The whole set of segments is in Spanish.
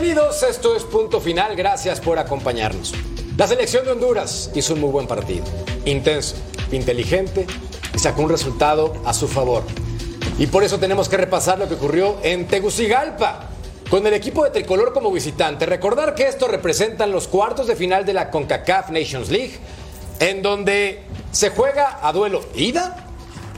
Bienvenidos, esto es Punto Final, gracias por acompañarnos. La selección de Honduras hizo un muy buen partido, intenso, inteligente y sacó un resultado a su favor. Y por eso tenemos que repasar lo que ocurrió en Tegucigalpa. Con el equipo de tricolor como visitante, recordar que esto representan los cuartos de final de la CONCACAF Nations League, en donde se juega a duelo ida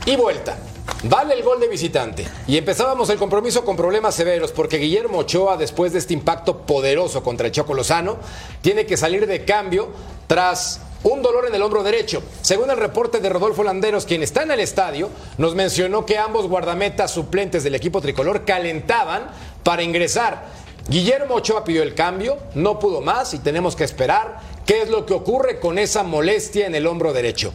y vuelta. Vale el gol de visitante. Y empezábamos el compromiso con problemas severos porque Guillermo Ochoa, después de este impacto poderoso contra el Choco Lozano, tiene que salir de cambio tras un dolor en el hombro derecho. Según el reporte de Rodolfo Landeros, quien está en el estadio, nos mencionó que ambos guardametas suplentes del equipo tricolor calentaban para ingresar. Guillermo Ochoa pidió el cambio, no pudo más y tenemos que esperar qué es lo que ocurre con esa molestia en el hombro derecho.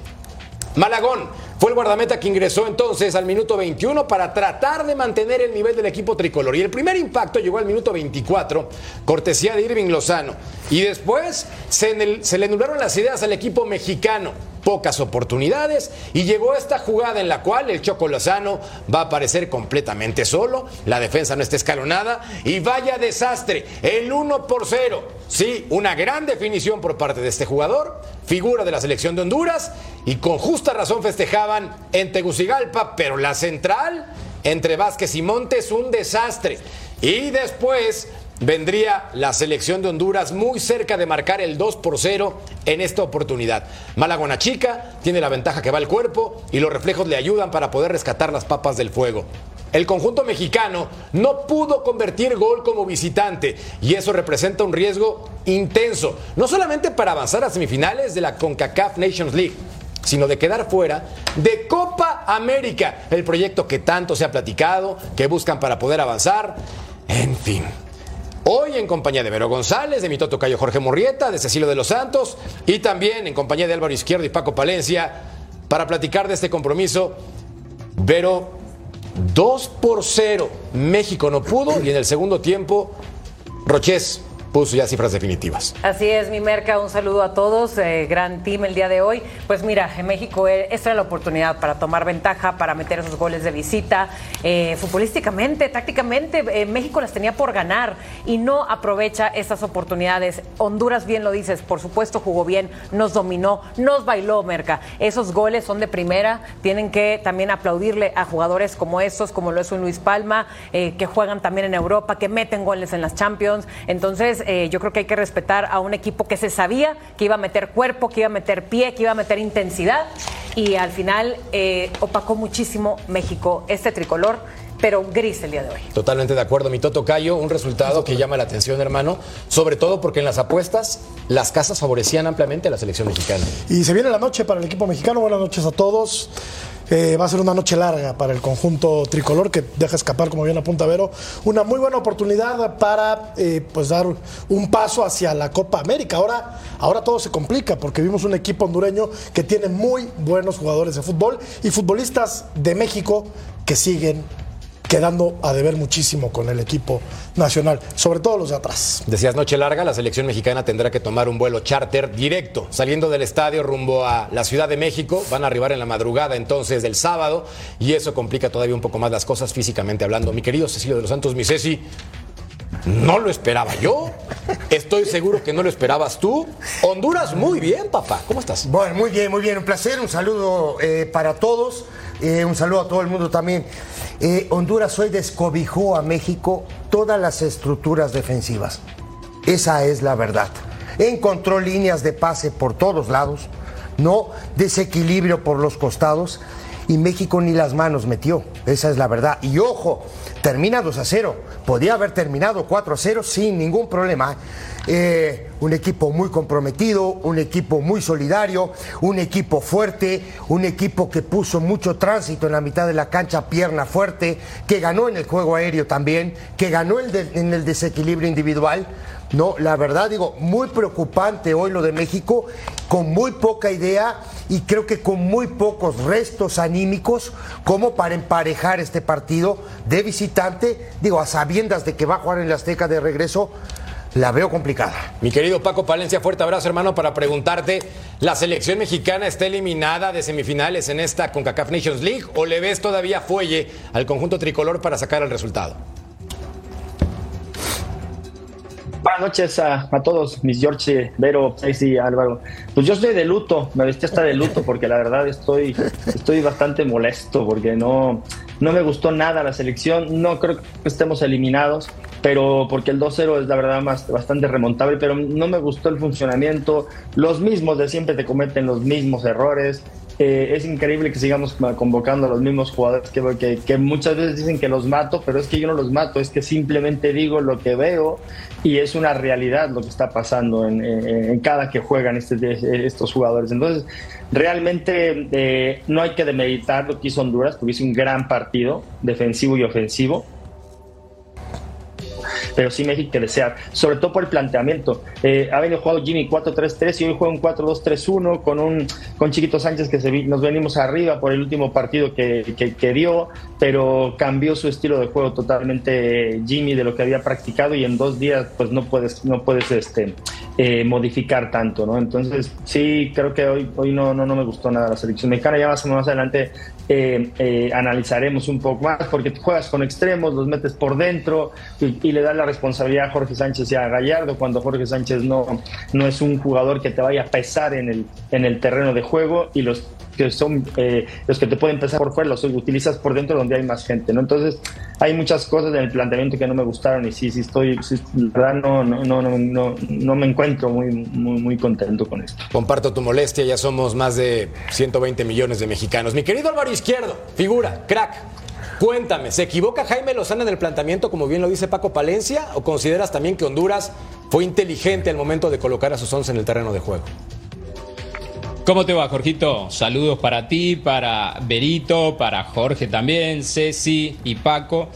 Malagón fue el guardameta que ingresó entonces al minuto 21 para tratar de mantener el nivel del equipo tricolor. Y el primer impacto llegó al minuto 24, cortesía de Irving Lozano. Y después se, se le nublaron las ideas al equipo mexicano pocas oportunidades y llegó esta jugada en la cual el Choco Lozano va a aparecer completamente solo, la defensa no está escalonada y vaya desastre, el 1 por 0. Sí, una gran definición por parte de este jugador, figura de la selección de Honduras y con justa razón festejaban en Tegucigalpa, pero la central entre Vázquez y Montes un desastre. Y después vendría la selección de Honduras muy cerca de marcar el 2 por 0 en esta oportunidad. Malagona chica, tiene la ventaja que va el cuerpo y los reflejos le ayudan para poder rescatar las papas del fuego. El conjunto mexicano no pudo convertir gol como visitante y eso representa un riesgo intenso, no solamente para avanzar a semifinales de la CONCACAF Nations League, sino de quedar fuera de Copa América, el proyecto que tanto se ha platicado, que buscan para poder avanzar, en fin. Hoy en compañía de Vero González, de mi Toto Cayo Jorge Murrieta, de Cecilio de los Santos y también en compañía de Álvaro Izquierdo y Paco Palencia para platicar de este compromiso. Vero, 2 por 0. México no pudo y en el segundo tiempo, Roches puso ya cifras definitivas. Así es, mi merca, un saludo a todos, eh, gran team el día de hoy. Pues mira, en México eh, esta era la oportunidad para tomar ventaja, para meter esos goles de visita. Eh, futbolísticamente, tácticamente, México las tenía por ganar y no aprovecha estas oportunidades. Honduras, bien lo dices, por supuesto jugó bien, nos dominó, nos bailó, merca. Esos goles son de primera, tienen que también aplaudirle a jugadores como estos, como lo es un Luis Palma, que juegan también en Europa, que meten goles en las Champions. Entonces, eh, yo creo que hay que respetar a un equipo que se sabía que iba a meter cuerpo, que iba a meter pie, que iba a meter intensidad y al final eh, opacó muchísimo México este tricolor pero gris el día de hoy. Totalmente de acuerdo, mi Toto Cayo, un resultado que llama la atención, hermano, sobre todo porque en las apuestas las casas favorecían ampliamente a la selección mexicana. Y se viene la noche para el equipo mexicano, buenas noches a todos. Eh, va a ser una noche larga para el conjunto tricolor que deja escapar, como bien apunta Vero, una muy buena oportunidad para eh, pues dar un paso hacia la Copa América. Ahora, ahora todo se complica porque vimos un equipo hondureño que tiene muy buenos jugadores de fútbol y futbolistas de México que siguen quedando a deber muchísimo con el equipo nacional, sobre todo los de atrás. Decías noche larga, la selección mexicana tendrá que tomar un vuelo charter directo, saliendo del estadio rumbo a la Ciudad de México, van a arribar en la madrugada entonces del sábado y eso complica todavía un poco más las cosas físicamente hablando. Mi querido Cecilio de los Santos, mi Ceci, no lo esperaba yo. Estoy seguro que no lo esperabas tú. Honduras, muy bien, papá. ¿Cómo estás? Bueno, muy bien, muy bien. Un placer. Un saludo eh, para todos. Eh, un saludo a todo el mundo también. Eh, Honduras hoy descobijó a México todas las estructuras defensivas. Esa es la verdad. Encontró líneas de pase por todos lados, no desequilibrio por los costados y México ni las manos metió. Esa es la verdad. Y ojo, termina 2 a 0. Podía haber terminado 4 a 0 sin ningún problema. Eh, un equipo muy comprometido, un equipo muy solidario, un equipo fuerte, un equipo que puso mucho tránsito en la mitad de la cancha, pierna fuerte, que ganó en el juego aéreo también, que ganó en el desequilibrio individual. No, la verdad digo, muy preocupante hoy lo de México, con muy poca idea y creo que con muy pocos restos anímicos como para emparejar este partido de visitante, digo, a sabiendas de que va a jugar en la Azteca de regreso, la veo complicada. Mi querido Paco Palencia, fuerte abrazo, hermano, para preguntarte: ¿la selección mexicana está eliminada de semifinales en esta CONCACAF Nations League o le ves todavía fuelle al conjunto tricolor para sacar el resultado? Buenas noches a, todos, mis George, Vero, Stacy, Álvaro. Pues yo estoy de luto, me vestí hasta de luto porque la verdad estoy, estoy bastante molesto porque no, no me gustó nada la selección. No creo que estemos eliminados, pero porque el 2-0 es la verdad más, bastante remontable, pero no me gustó el funcionamiento. Los mismos de siempre te cometen los mismos errores. Eh, es increíble que sigamos convocando a los mismos jugadores que, que, muchas veces dicen que los mato, pero es que yo no los mato, es que simplemente digo lo que veo y es una realidad lo que está pasando en, cada que juegan este, estos jugadores. Entonces, realmente eh, no hay que demeditar lo que hizo Honduras, porque hizo un gran partido defensivo y ofensivo pero sí México que desear, sobre todo por el planteamiento. Eh, ha venido jugando Jimmy 4-3-3 y hoy juega un 4-2-3-1 con un con Chiquito Sánchez que se, nos venimos arriba por el último partido que, que, dio, pero cambió su estilo de juego totalmente Jimmy de lo que había practicado y en dos días pues no puedes no puedes este eh, modificar tanto, ¿no? Entonces sí creo que hoy hoy no no, no me gustó nada la selección mexicana, ya más, más adelante eh, analizaremos un poco más porque juegas con extremos, los metes por dentro y, y le das la responsabilidad a Jorge Sánchez y a Gallardo cuando Jorge Sánchez no, no es un jugador que te vaya a pesar en el, en el terreno de juego y los que son eh, los que te pueden pesar por fuera los utilizas por dentro donde hay más gente, ¿no? Entonces hay muchas cosas en el planteamiento que no me gustaron y sí, sí estoy, verdad no, no, no, no, no me encuentro muy, muy, muy contento con esto. Comparto tu molestia, ya somos más de 120 millones de mexicanos. Mi querido Álvaro Izquierdo, figura, crack, Cuéntame, ¿se equivoca Jaime Lozana en el planteamiento, como bien lo dice Paco Palencia, o consideras también que Honduras fue inteligente al momento de colocar a sus once en el terreno de juego? ¿Cómo te va, Jorgito? Saludos para ti, para Berito, para Jorge también, Ceci y Paco.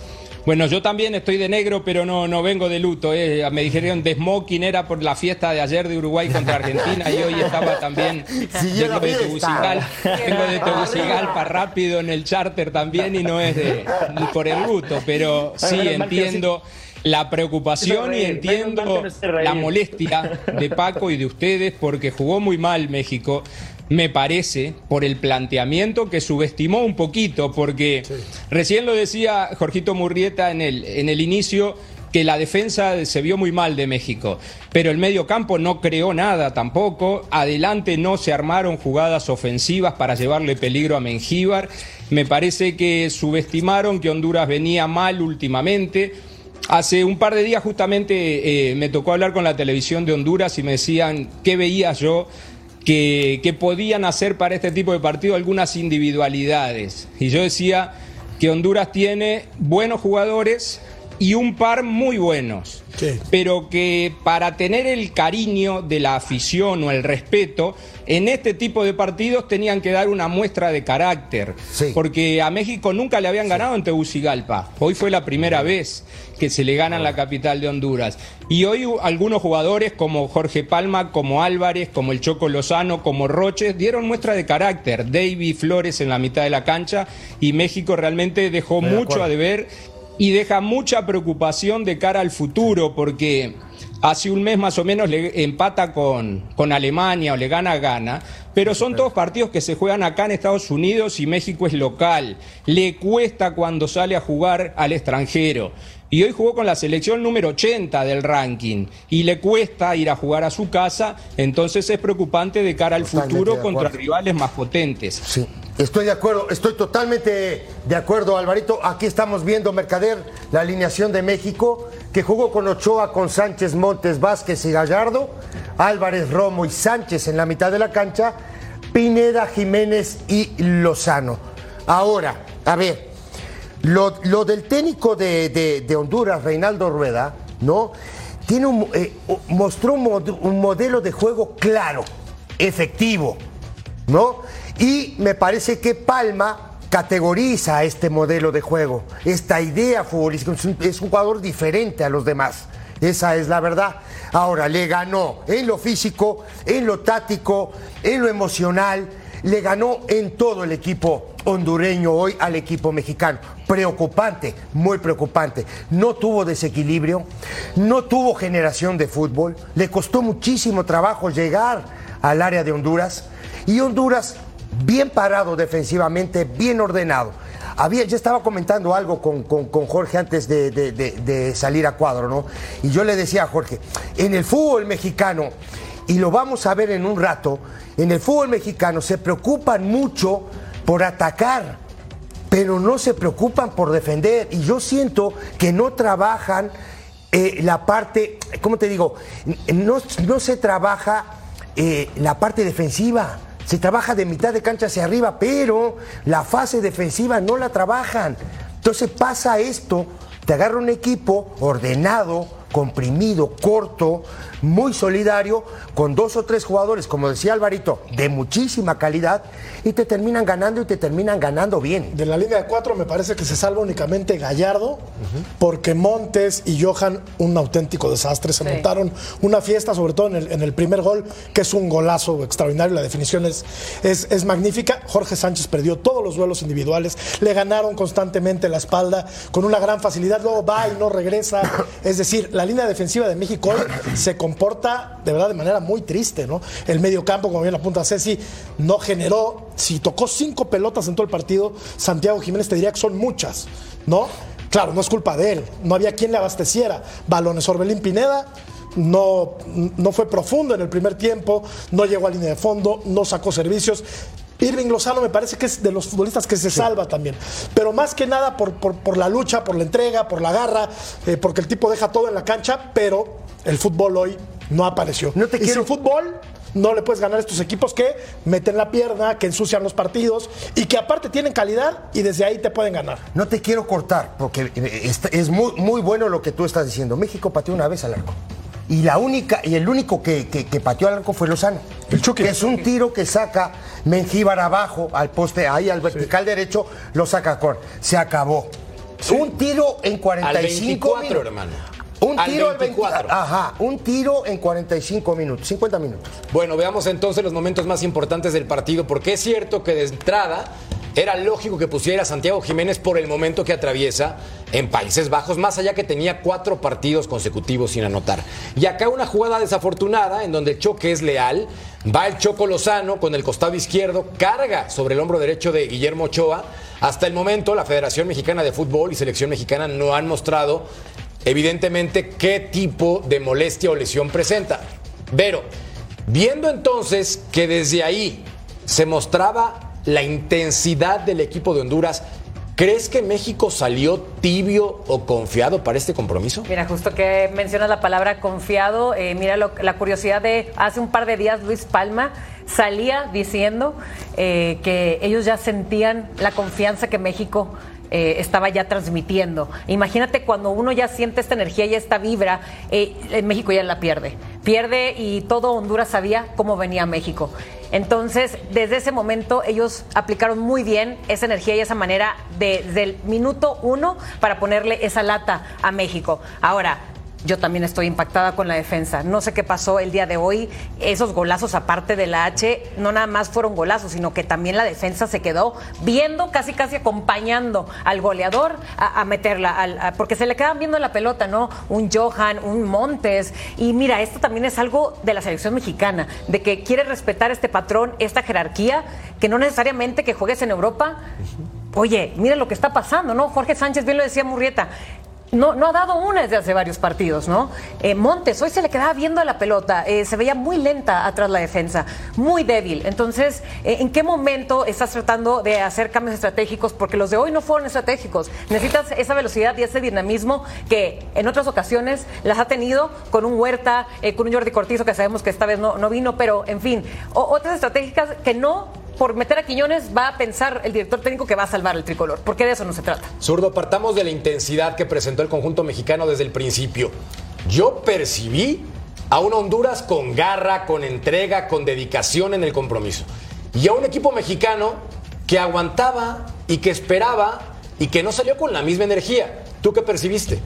Bueno, yo también estoy de negro, pero no, no vengo de luto. Eh. Me dijeron de smoking era por la fiesta de ayer de Uruguay contra Argentina y hoy estaba también vengo de Tegucigalpa, vengo de Tegucigalpa rápido en el charter también y no es de, por el luto, pero sí entiendo la preocupación y entiendo la molestia de Paco y de ustedes porque jugó muy mal México me parece, por el planteamiento que subestimó un poquito, porque recién lo decía Jorgito Murrieta en el, en el inicio, que la defensa se vio muy mal de México, pero el medio campo no creó nada tampoco, adelante no se armaron jugadas ofensivas para llevarle peligro a Mengíbar, me parece que subestimaron que Honduras venía mal últimamente. Hace un par de días justamente eh, me tocó hablar con la televisión de Honduras y me decían qué veía yo que, podían hacer para este tipo de partido algunas individualidades. Y yo decía que Honduras tiene buenos jugadores y un par muy buenos, pero que para tener el cariño de la afición o el respeto, en este tipo de partidos tenían que dar una muestra de carácter, porque a México nunca le habían ganado en Tegucigalpa, hoy fue la primera vez que se le gana en la capital de Honduras. Y hoy algunos jugadores como Jorge Palma, como Álvarez, como el Choco Lozano, como Roches, dieron muestra de carácter. David Flores en la mitad de la cancha y México realmente dejó mucho a deber y deja mucha preocupación de cara al futuro porque hace un mes más o menos le empata con, con Alemania o le gana gana, pero son todos partidos que se juegan acá en Estados Unidos y México es local. Le cuesta cuando sale a jugar al extranjero. Y hoy jugó con la selección número 80 del ranking y le cuesta ir a jugar a su casa, entonces es preocupante de cara al futuro contra rivales más potentes. Sí, estoy de acuerdo, estoy totalmente de acuerdo, Alvarito. Aquí estamos viendo Mercader, la alineación de México, que jugó con Ochoa, con Sánchez, Montes, Vázquez y Gallardo, Álvarez, Romo y Sánchez en la mitad de la cancha, Pineda, Jiménez y Lozano. Ahora, a ver, lo, del técnico de, Honduras, Reinaldo Rueda, ¿no? Tiene un, eh, mostró un, modelo de juego claro, efectivo, ¿no? Y me parece que Palma categoriza este modelo de juego, esta idea futbolística. Es un, jugador diferente a los demás. Esa es la verdad. Ahora, le ganó en lo físico, en lo táctico, en lo emocional, le ganó en todo el equipo hondureño hoy al equipo mexicano. Preocupante, muy preocupante. No tuvo desequilibrio, no tuvo generación de fútbol, le costó muchísimo trabajo llegar al área de Honduras y Honduras bien parado defensivamente, bien ordenado. había, yo estaba comentando algo con, con- con Jorge antes de, de- salir a cuadro, ¿no? Y yo le decía a Jorge, en el fútbol mexicano, y lo vamos a ver en un rato, en el fútbol mexicano se preocupan mucho por atacar, pero no se preocupan por defender. Y yo siento que no trabajan eh, la parte, ¿cómo te digo? No, no se trabaja eh, la parte defensiva. Se trabaja de mitad de cancha hacia arriba, pero la fase defensiva no la trabajan. Entonces pasa esto, te agarra un equipo ordenado, comprimido, corto, muy solidario, con dos o tres jugadores, como decía Alvarito, de muchísima calidad, y te terminan ganando y te terminan ganando bien. De la línea de cuatro me parece que se salva únicamente Gallardo, porque Montes y Johan, un auténtico desastre. Se Sí. montaron una fiesta, sobre todo en el, en el primer gol, que es un golazo extraordinario. La definición es, es, es magnífica. Jorge Sánchez perdió todos los duelos individuales, le ganaron constantemente la espalda con una gran facilidad. Luego va y no regresa. Es decir, la línea defensiva de México hoy se comporta de verdad de manera muy triste, ¿no? El medio campo, como bien apunta Ceci, no generó, si tocó cinco pelotas en todo el partido, Santiago Jiménez te diría que son muchas, ¿no? Claro, no es culpa de él, no había quien le abasteciera. Balones Orbelín Pineda. No, no fue profundo en el primer tiempo, no llegó a línea de fondo, no sacó servicios. Irving Lozano me parece que es de los futbolistas que se salva también. Pero más que nada por, por- por la lucha, por la entrega, por la garra, eh, porque el tipo deja todo en la cancha, pero el fútbol hoy no apareció. No te y quiero- sin fútbol no le puedes ganar a estos equipos que meten la pierna, que ensucian los partidos y que aparte tienen calidad y desde ahí te pueden ganar. No te quiero cortar, porque eh, es muy, muy bueno lo que tú estás diciendo. México pateó una vez al arco. Y la única, y el único que, que- que pateó al arco fue Lozano. El Chucky. Que es un tiro que saca Mengíbar abajo, al poste, ahí al vertical derecho, lo saca con. Se acabó. Un tiro en 45 24, minutos. hermano. Un Al tiro al 24. 24. Ajá, un tiro en 45 minutos, 50 minutos. Bueno, veamos entonces los momentos más importantes del partido, porque es cierto que de entrada era lógico que pusiera a Santiago Jiménez por el momento que atraviesa en Países Bajos, más allá que tenía cuatro partidos consecutivos sin anotar. Y acá una jugada desafortunada en donde el choque es leal, va el Choco Lozano con el costado izquierdo, carga sobre el hombro derecho de Guillermo Ochoa. Hasta el momento la Federación Mexicana de Fútbol y Selección Mexicana no han mostrado evidentemente qué tipo de molestia o lesión presenta. Pero, viendo entonces que desde ahí se mostraba la intensidad del equipo de Honduras, ¿crees que México salió tibio o confiado para este compromiso? Mira, justo que mencionas la palabra confiado, eh, mira lo- la curiosidad de hace un par de días Luis Palma salía diciendo eh, que ellos ya sentían la confianza que México eh, estaba ya transmitiendo. Imagínate cuando uno ya siente esta energía y esta vibra, eh, México ya la pierde. Pierde y todo Honduras sabía cómo venía México. Entonces, desde ese momento ellos aplicaron muy bien esa energía y esa manera de- desde el minuto uno para ponerle esa lata a México. Ahora, yo también estoy impactada con la defensa. No sé qué pasó el día de hoy. Esos golazos, aparte de la H, no nada más fueron golazos, sino que también la defensa se quedó viendo, casi casi acompañando al goleador a, a meterla, al- a- porque se le quedan viendo la pelota, ¿no? Un Johan, un Montes. Y mira, esto también es algo de la selección mexicana, de que quiere respetar este patrón, esta jerarquía, que no necesariamente que juegues en Europa. Oye, mira lo que está pasando, ¿no? Jorge Sánchez bien lo decía Murrieta. No, no ha dado una desde hace varios partidos, ¿no? Eh, Montes, hoy se le quedaba viendo la pelota, eh, se veía muy lenta atrás la defensa, muy débil. Entonces, eh, ¿en qué momento estás tratando de hacer cambios estratégicos? Porque los de hoy no fueron estratégicos. Necesitas esa velocidad y ese dinamismo que en otras ocasiones las ha tenido con un Huerta, con un Jordi Cortizo, que sabemos que esta vez no, no vino, pero en fin, o- otras estratégicas que no por meter a Quiñones va a pensar el director técnico que va a salvar el tricolor, porque de eso no se trata. Zurdo, partamos de la intensidad que presentó el conjunto mexicano desde el principio. Yo percibí a una Honduras con garra, con entrega, con dedicación en el compromiso. Y a un equipo mexicano que aguantaba y que esperaba y que no salió con la misma energía. ¿Tú qué percibiste?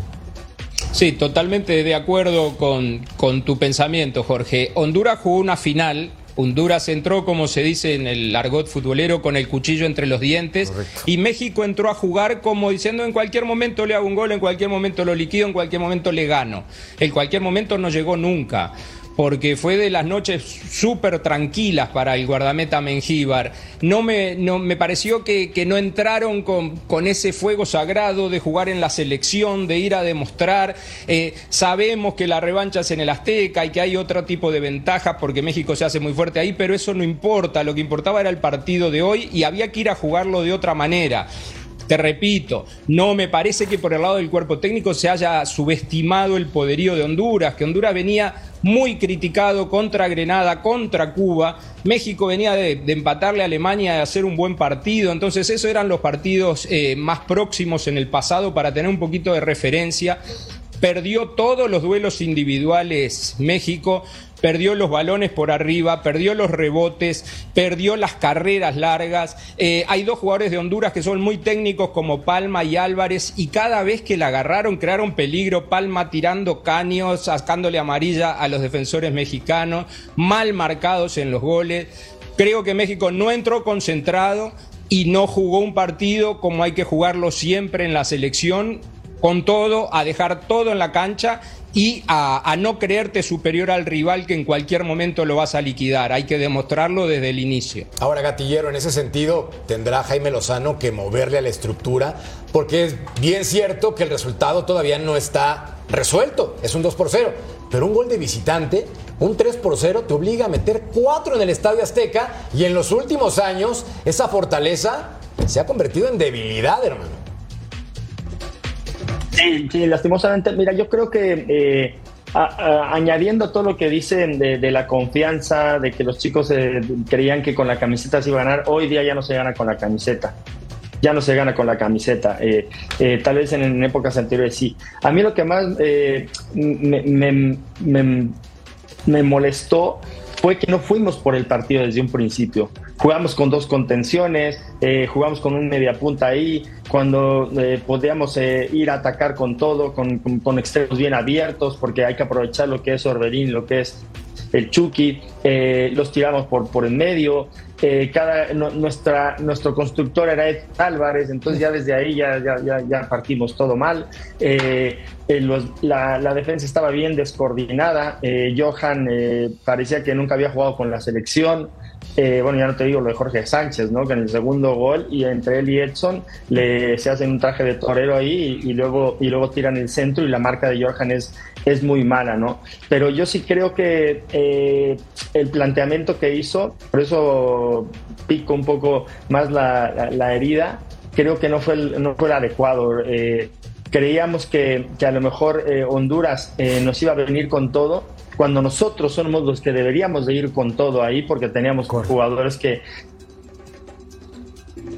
Sí, totalmente de acuerdo con, con tu pensamiento, Jorge. Honduras jugó una final. Honduras entró, como se dice en el argot futbolero, con el cuchillo entre los dientes. Y México entró a jugar como diciendo en cualquier momento le hago un gol, en cualquier momento lo liquido, en cualquier momento le gano. En cualquier momento no llegó nunca. Porque fue de las noches súper tranquilas para el guardameta Mengíbar. No me, no, me pareció que, que no entraron con, con, ese fuego sagrado de jugar en la selección, de ir a demostrar. Eh, sabemos que la revancha es en el Azteca y que hay otro tipo de ventajas porque México se hace muy fuerte ahí, pero eso no importa. Lo que importaba era el partido de hoy y había que ir a jugarlo de otra manera. Te repito, no me parece que por el lado del cuerpo técnico se haya subestimado el poderío de Honduras, que Honduras venía muy criticado contra Grenada, contra Cuba. México venía de, empatarle a Alemania, de hacer un buen partido. Entonces, esos eran los partidos eh, más próximos en el pasado para tener un poquito de referencia. Perdió todos los duelos individuales México, perdió los balones por arriba, perdió los rebotes, perdió las carreras largas. Eh, hay dos jugadores de Honduras que son muy técnicos como Palma y Álvarez y cada vez que la agarraron crearon peligro. Palma tirando caños, sacándole amarilla a los defensores mexicanos, mal marcados en los goles. Creo que México no entró concentrado y no jugó un partido como hay que jugarlo siempre en la selección con todo, a dejar todo en la cancha y a, no creerte superior al rival que en cualquier momento lo vas a liquidar. Hay que demostrarlo desde el inicio. Ahora, Gatillero, en ese sentido, tendrá Jaime Lozano que moverle a la estructura, porque es bien cierto que el resultado todavía no está resuelto. Es un 2 por 0. Pero un gol de visitante, un 3 por 0, te obliga a meter 4 en el Estadio Azteca y en los últimos años esa fortaleza se ha convertido en debilidad, hermano. Sí, sí, lastimosamente. Mira, yo creo que eh, añadiendo todo lo que dicen de, la confianza, de que los chicos eh, creían que con la camiseta se iba a ganar, hoy día ya no se gana con la camiseta. Ya no se gana con la camiseta. Eh, tal vez en, épocas anteriores sí. A mí lo que más me molestó fue que no fuimos por el partido desde un principio. Jugamos con dos contenciones, eh, jugamos con un mediapunta ahí, cuando eh, podíamos eh, ir a atacar con todo, con, con, extremos bien abiertos, porque hay que aprovechar lo que es Orberín, lo que es el Chucky, eh, los tiramos por, por en medio, cada, no, nuestra, nuestro constructor era Ed Álvarez, entonces ya desde ahí ya, ya, ya, ya partimos todo mal. Los, la, la, defensa estaba bien descoordinada, Johan parecía que nunca había jugado con la selección. Eh, bueno, ya no te digo lo de Jorge Sánchez, ¿no? Que en el segundo gol y entre él y Edson le, se hacen un traje de torero ahí y, y, luego, y luego tiran el centro y la marca de Johan es, es muy mala, ¿no? Pero yo sí creo que eh, el planteamiento que hizo, por eso pico un poco más la, la, la herida, creo que no fue el, no fue el adecuado. Eh, creíamos que, que, a lo mejor eh, Honduras eh, nos iba a venir con todo cuando nosotros somos los que deberíamos de ir con todo ahí porque teníamos Correcto. jugadores que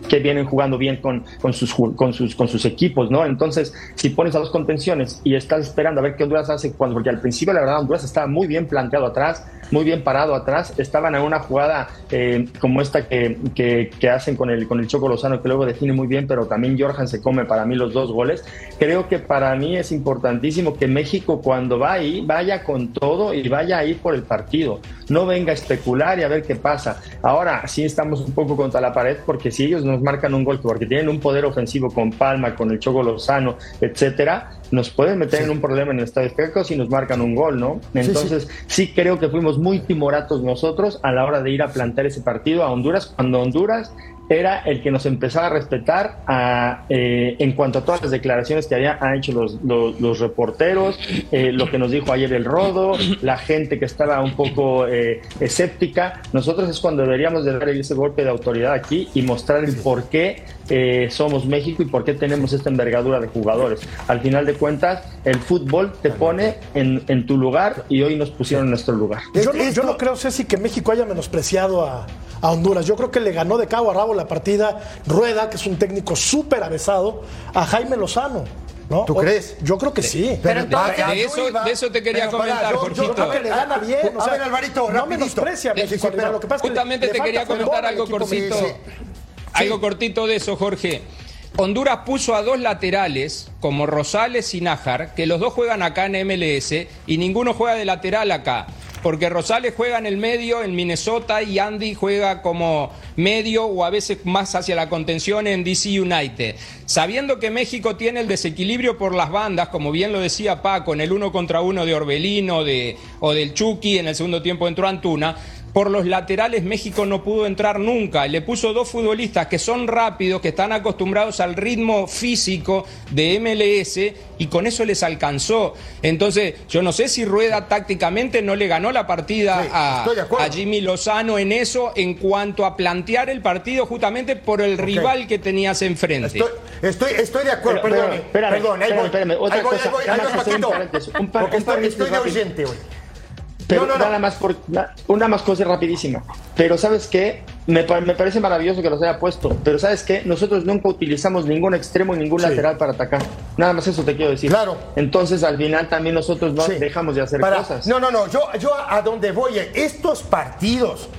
que vienen jugando bien con, con, sus, con, sus, con sus equipos, ¿no? Entonces, si pones a dos contenciones y estás esperando a ver qué Honduras hace, cuando, porque al principio, la verdad, Honduras estaba muy bien planteado atrás, muy bien parado atrás, estaban en una jugada eh, como esta que, que, hacen con el, con el Choco Lozano, que luego define muy bien, pero también Jorjan se come para mí los dos goles. Creo que para mí es importantísimo que México, cuando va ahí, vaya con todo y vaya a ir por el partido, no venga a especular y a ver qué pasa. Ahora sí estamos un poco contra la pared, porque si ellos nos marcan un gol, porque tienen un poder ofensivo con Palma, con el Choco Lozano, etcétera, nos pueden meter sí. en un problema en el Estadio Azteca si nos marcan un gol, ¿no? Entonces, sí, sí. sí, creo que fuimos muy timoratos nosotros a la hora de ir a plantear ese partido a Honduras, cuando Honduras era el que nos empezaba a respetar a, eh, en cuanto a todas las declaraciones que habían hecho los, reporteros, eh, lo que nos dijo ayer el Rodo, la gente que estaba un poco eh, escéptica. Nosotros es cuando deberíamos de dar ese golpe de autoridad aquí y mostrar el por qué somos México y por qué tenemos esta envergadura de jugadores. Al final de cuentas, el fútbol te pone en, en tu lugar y hoy nos pusieron en nuestro lugar. Yo no, yo no creo, Ceci, que México haya menospreciado a, a Honduras. Yo creo que le ganó de cabo a rabo la partida Rueda, que es un técnico súper avesado, a Jaime Lozano. ¿No? ¿Tú crees? Yo creo que sí. Pero entonces, de, eso, de, eso, te quería pero comentar, yo, yo, creo que le gana bien. O sea, a ver, Alvarito, no menosprecia México. Sí, lo que pasa justamente te quería comentar algo cortito. Sí. Algo cortito de eso, Jorge. Honduras puso a dos laterales, como Rosales y Nájar, que los dos juegan acá en MLS y ninguno juega de lateral acá. Porque Rosales juega en el medio en Minnesota y Andy juega como medio o a veces más hacia la contención en DC United. Sabiendo que México tiene el desequilibrio por las bandas, como bien lo decía Paco, en el uno contra uno de Orbelino de, o del Chucky, en el segundo tiempo entró Antuna, por los laterales México no pudo entrar nunca. Le puso dos futbolistas que son rápidos, que están acostumbrados al ritmo físico de MLS y con eso les alcanzó. Entonces, yo no sé si Rueda tácticamente no le ganó la partida a, Jimmy Lozano en eso en cuanto a plantear el partido justamente por el rival que tenías enfrente. Estoy, estoy, de acuerdo, perdón, perdón, espérame, otra cosa, estoy, de oyente hoy. Pero nada más por una más cosa rapidísima. Pero sabes qué, me, parece maravilloso que los haya puesto. Pero sabes qué, nosotros nunca utilizamos ningún extremo y ningún lateral para atacar. Nada más eso te quiero decir. Claro. Entonces al final también nosotros no dejamos de hacer cosas. No, no, no. Yo, yo a donde voy, estos partidos.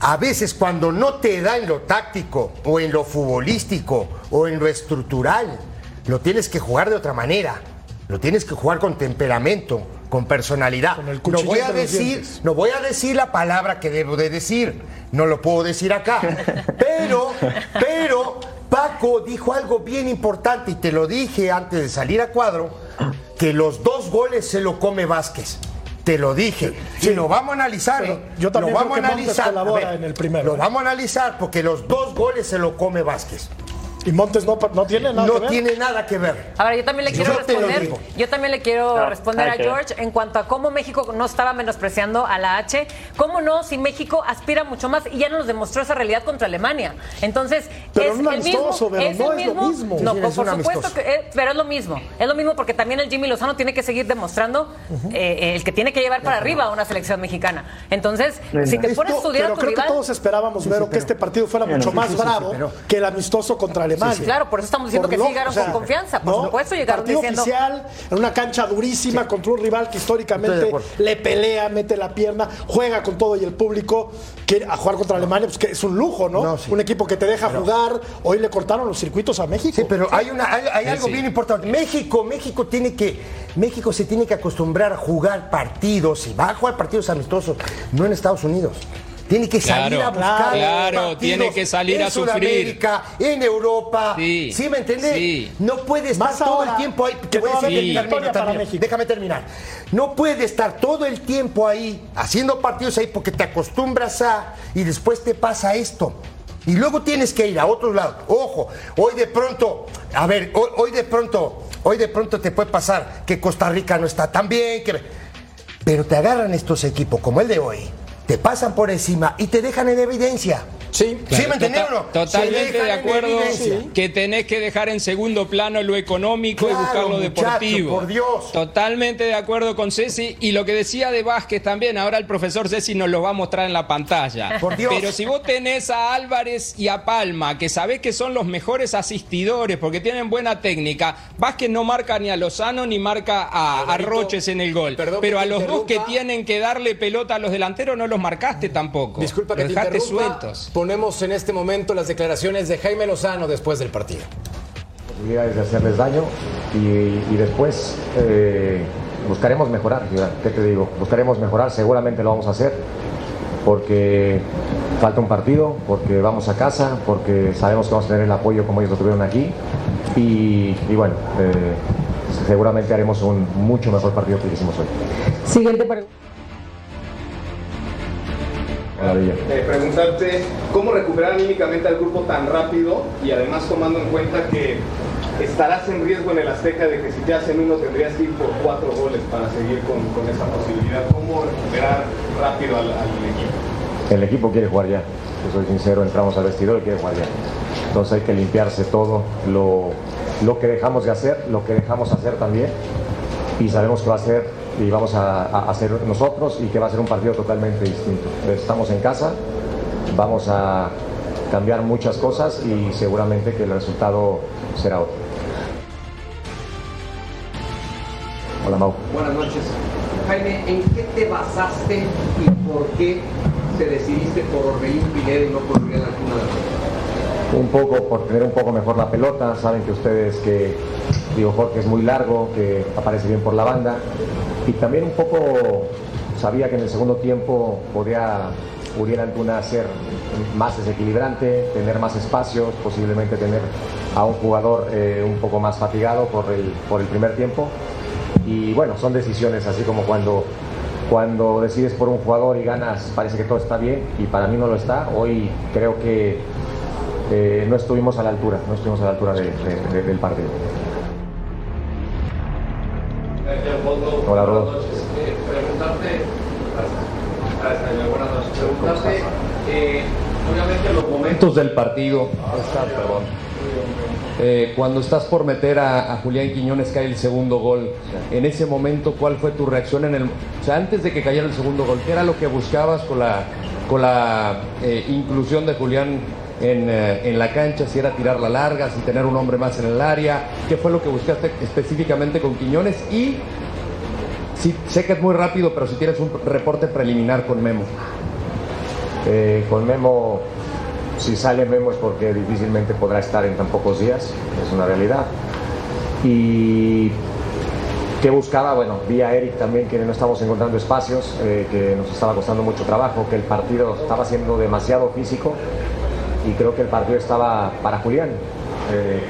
A veces cuando no te da en lo táctico o en lo futbolístico o en lo estructural, lo tienes que jugar de otra manera. Lo tienes que jugar con temperamento con personalidad. no voy a decir, no voy a decir la palabra que debo de decir, no lo puedo decir acá. Pero, pero Paco dijo algo bien importante y te lo dije antes de salir a cuadro, que los dos goles se lo come Vázquez. Te lo dije. Si lo vamos a analizar, yo también lo vamos a analizar. en el primero. Lo ¿eh? vamos a analizar porque los dos goles se lo come Vázquez. Y Montes no, no tiene nada no que ver. tiene nada que ver. Ahora, yo también le quiero responder. Yo también le quiero responder a George en cuanto a cómo México no estaba menospreciando a la H. ¿Cómo no? Si México aspira mucho más y ya nos demostró esa realidad contra Alemania. Entonces, pero es el mismo. Es no el mismo. lo mismo. No, por, supuesto que es, pero es lo mismo. Es lo mismo porque también el Jimmy Lozano tiene que seguir demostrando eh, el que tiene que llevar para arriba a una selección mexicana. Entonces, si te pones a estudiar pero a tu creo rival, que todos esperábamos, ver que este partido fuera mucho más bravo que el amistoso contra Alemania. Claro, por eso estamos diciendo que sí llegaron con confianza. Por supuesto, llegaron partido diciendo. oficial, en una cancha durísima contra un rival que históricamente le pelea, mete la pierna, juega con todo y el público. Quiere a jugar contra Alemania, pues que es un lujo, ¿no? Un equipo que te deja jugar. Hoy le cortaron los circuitos a México. Sí, pero hay, una, hay, algo bien importante. México, México tiene que. México se tiene que acostumbrar a jugar partidos y va a jugar partidos amistosos, no en Estados Unidos. Tiene que salir a buscar. Claro, tiene que salir a sufrir. En Europa. Sí, ¿Sí me entiendes? Sí. No puede estar todo el tiempo ahí. Que voy a decir, Déjame terminar. No puede estar todo el tiempo ahí haciendo partidos ahí porque te acostumbras a y después te pasa esto. Y luego tienes que ir a otro lado. Ojo, hoy de pronto, a ver, hoy, hoy de pronto, hoy de pronto te puede pasar que Costa Rica no está tan bien, que... pero te agarran estos equipos como el de hoy te pasan por encima y te dejan en evidencia. Sí, ¿Sí me entendieron no? Totalmente de acuerdo que tenés que dejar en segundo plano lo económico y buscar lo deportivo. por Dios. Totalmente de acuerdo con Ceci y lo que decía de Vázquez también, ahora el profesor Ceci nos lo va a mostrar en la pantalla. Por Dios. Pero si vos tenés a Álvarez y a Palma, que sabés que son los mejores asistidores porque tienen buena técnica, Vázquez no marca ni a Lozano ni marca a, Roches en el gol. Pero a los dos que tienen que darle pelota a los delanteros no los marcaste tampoco. Disculpa que dejaste sueltos ponemos en este momento las declaraciones de Jaime Lozano después del partido. Posibilidades de hacerles daño y, después eh, buscaremos mejorar. ¿Qué te digo? Buscaremos mejorar, seguramente lo vamos a hacer porque falta un partido, porque vamos a casa, porque sabemos que vamos a tener el apoyo como ellos lo tuvieron aquí y, bueno, eh, seguramente haremos un mucho mejor partido que hicimos hoy. Siguiente pregunta. Eh, preguntarte cómo recuperar anímicamente al grupo tan rápido y además tomando en cuenta que estarás en riesgo en el Azteca de que si te hacen uno tendrías que ir por cuatro goles para seguir con, esa posibilidad. ¿Cómo recuperar rápido al, equipo? El equipo quiere jugar ya, soy sincero, entramos al vestidor y quiere jugar ya. Entonces hay que limpiarse todo lo, lo que dejamos de hacer, lo que dejamos hacer también y sabemos que va a ser y vamos a, hacer nosotros y que va a ser un partido totalmente distinto. Estamos en casa, vamos a cambiar muchas cosas y seguramente que el resultado será otro. Hola Mau. Buenas noches. Jaime, ¿en qué te basaste y por qué te decidiste por Orbelín Pineda y no por Julián Antuna? Un poco por tener un poco mejor la pelota, saben que ustedes que digo Jorge es muy largo, que aparece bien por la banda y también un poco sabía que en el segundo tiempo podía Uriel Antuna ser más desequilibrante, tener más espacios, posiblemente tener a un jugador eh, un poco más fatigado por el, por el primer tiempo. Y bueno, son decisiones, así como cuando, cuando decides por un jugador y ganas, parece que todo está bien y para mí no lo está. Hoy creo que eh, no estuvimos a la altura, no estuvimos a la altura del partido. Hola, Rodo. Eh, preguntarte, buenas noches, preguntarte, eh, obviamente los momentos del partido, perdón, eh, cuando estás por meter a, Julián Quiñones cae el segundo gol, en ese momento, ¿cuál fue tu reacción en el, o sea, antes de que cayera el segundo gol, qué era lo que buscabas con la, con la inclusión de Julián en, en, la cancha, si era tirar la larga, si tener un hombre más en el área, qué fue lo que buscaste específicamente con Quiñones y Sí, sé que es muy rápido, pero si tienes un reporte preliminar con Memo. Eh, con Memo, si sale Memo es porque difícilmente podrá estar en tan pocos días, es una realidad. Y ¿Qué buscaba? Bueno, vi a Eric también que no estamos encontrando espacios, eh, que nos estaba costando mucho trabajo, que el partido estaba siendo demasiado físico y creo que el partido estaba para Julián, eh,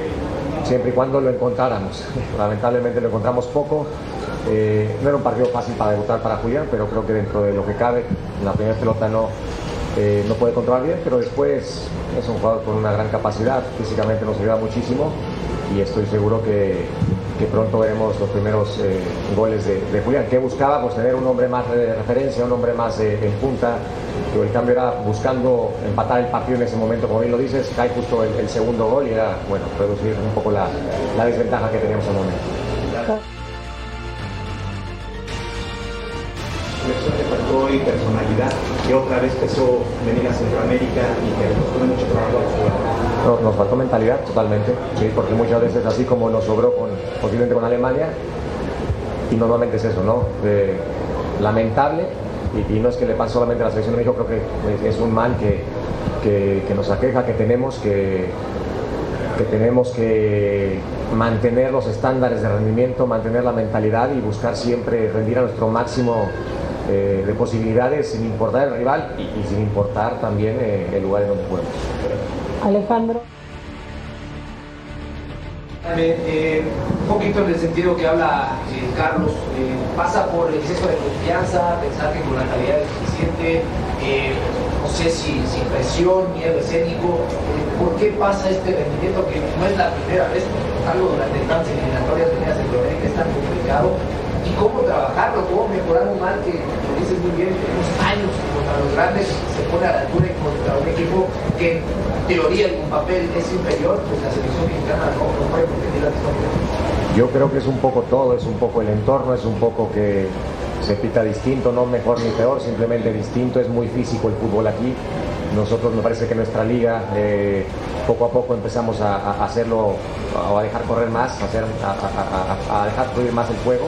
siempre y cuando lo encontráramos. Lamentablemente lo encontramos poco, eh, no era un partido fácil para debutar para Julián, pero creo que dentro de lo que cabe, en la primera pelota no, eh, no puede controlar bien, pero después es un jugador con una gran capacidad, físicamente nos ayuda muchísimo y estoy seguro que, que pronto veremos los primeros eh, goles de, Julián. ¿Qué buscaba? Pues tener un hombre más de referencia, un hombre más en punta, que el cambio era buscando empatar el partido en ese momento, como bien lo dices, cae justo el, segundo gol y era, bueno, reducir un poco la, la desventaja que teníamos al momento. Y personalidad. Que otra vez empezó venir a Centroamérica y que nos tuvo mucho trabajo no, nos faltó mentalidad totalmente, sí, porque muchas veces así como nos sobró con, posiblemente con Alemania, y normalmente es eso, ¿no? lamentable, y, no es que le pase solamente a la selección de México, creo que es un mal que, que, que nos aqueja, que tenemos que, que tenemos que mantener los estándares de rendimiento, mantener la mentalidad y buscar siempre rendir a nuestro máximo eh, de posibilidades sin importar el rival y, sin importar también eh, el lugar en donde jugamos. Alejandro. Eh, un poquito en el sentido que habla Carlos, pasa por el exceso de confianza, pensar que con la calidad es suficiente, no sé si sin presión, miedo escénico, ¿por qué pasa este rendimiento que no es la primera vez, algo durante tantas eliminatorias de Centroamérica es tan complicado? Y cómo trabajarlo, cómo mejorar un mal que, como dices muy bien, tenemos años contra los grandes, se pone a la altura y contra un equipo que en teoría en un papel es inferior, pues la selección mexicana no, no puede competir a Yo creo que es un poco todo, es un poco el entorno, es un poco que se pita distinto, no mejor ni peor, simplemente distinto, es muy físico el fútbol aquí. Nosotros me parece que nuestra liga eh, poco a poco empezamos a, hacerlo o a dejar correr más, a, hacer, a, dejar fluir más el juego